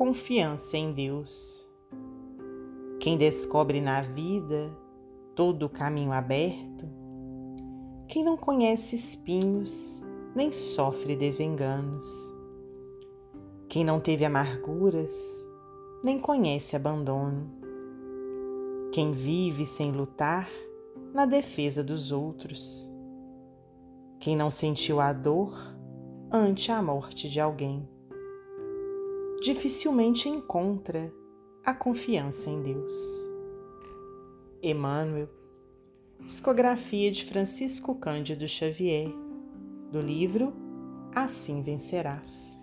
confiança em Deus. Quem descobre na vida todo o caminho aberto, quem não conhece espinhos nem sofre desenganos, quem não teve amarguras nem conhece abandono, quem vive sem lutar na defesa dos outros, quem não sentiu a dor ante a morte de alguém dificilmente encontra a confiança em Deus. Emmanuel, psicografia de Francisco Cândido Xavier, do livro Assim Vencerás.